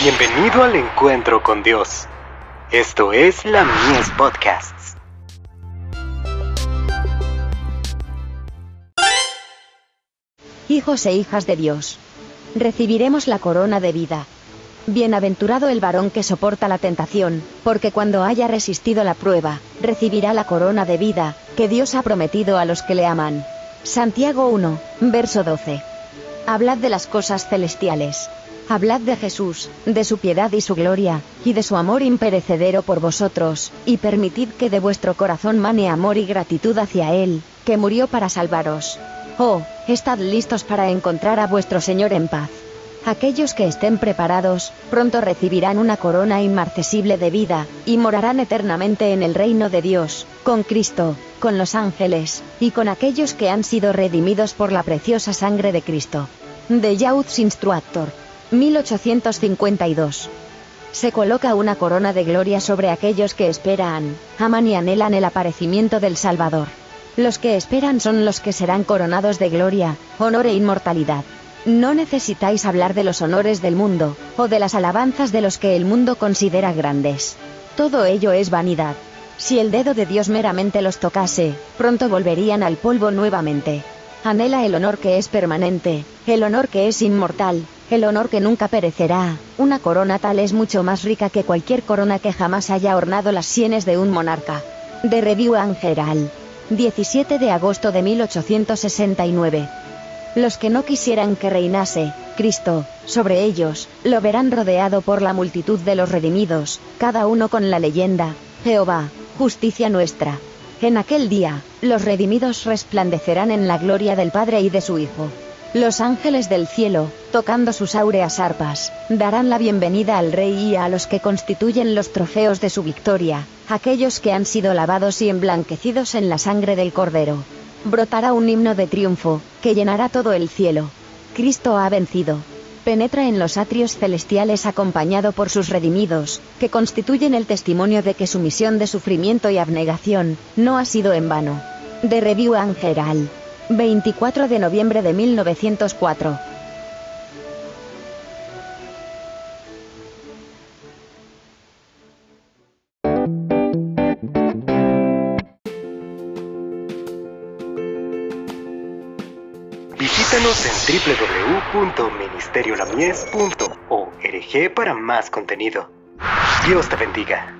Bienvenido al encuentro con Dios. Esto es la Mies Podcasts. Hijos e hijas de Dios. Recibiremos la corona de vida. Bienaventurado el varón que soporta la tentación, porque cuando haya resistido la prueba, recibirá la corona de vida, que Dios ha prometido a los que le aman. Santiago 1, verso 12. Hablad de las cosas celestiales. Hablad de Jesús, de su piedad y su gloria, y de su amor imperecedero por vosotros, y permitid que de vuestro corazón mane amor y gratitud hacia Él, que murió para salvaros. Oh, estad listos para encontrar a vuestro Señor en paz. Aquellos que estén preparados, pronto recibirán una corona inmarcesible de vida, y morarán eternamente en el reino de Dios, con Cristo, con los ángeles, y con aquellos que han sido redimidos por la preciosa sangre de Cristo. De Youth's Instructor. 1852. Se coloca una corona de gloria sobre aquellos que esperan, aman y anhelan el aparecimiento del Salvador. Los que esperan son los que serán coronados de gloria, honor e inmortalidad. No necesitáis hablar de los honores del mundo, o de las alabanzas de los que el mundo considera grandes. Todo ello es vanidad. Si el dedo de Dios meramente los tocase, pronto volverían al polvo nuevamente. Anhela el honor que es permanente, el honor que es inmortal, el honor que nunca perecerá. Una corona tal es mucho más rica que cualquier corona que jamás haya ornado las sienes de un monarca. De Review Angeral. 17 de agosto de 1869. Los que no quisieran que reinase, Cristo, sobre ellos, lo verán rodeado por la multitud de los redimidos, cada uno con la leyenda, Jehová, justicia nuestra. En aquel día, los redimidos resplandecerán en la gloria del Padre y de su Hijo. Los ángeles del cielo, tocando sus áureas arpas, darán la bienvenida al Rey y a los que constituyen los trofeos de su victoria, aquellos que han sido lavados y emblanquecidos en la sangre del Cordero. Brotará un himno de triunfo, que llenará todo el cielo. Cristo ha vencido. Penetra en los atrios celestiales acompañado por sus redimidos, que constituyen el testimonio de que su misión de sufrimiento y abnegación, no ha sido en vano. De Review Angeral. 24 de noviembre de 1904. Visítanos en www.ministeriolamies.org para más contenido. Dios te bendiga.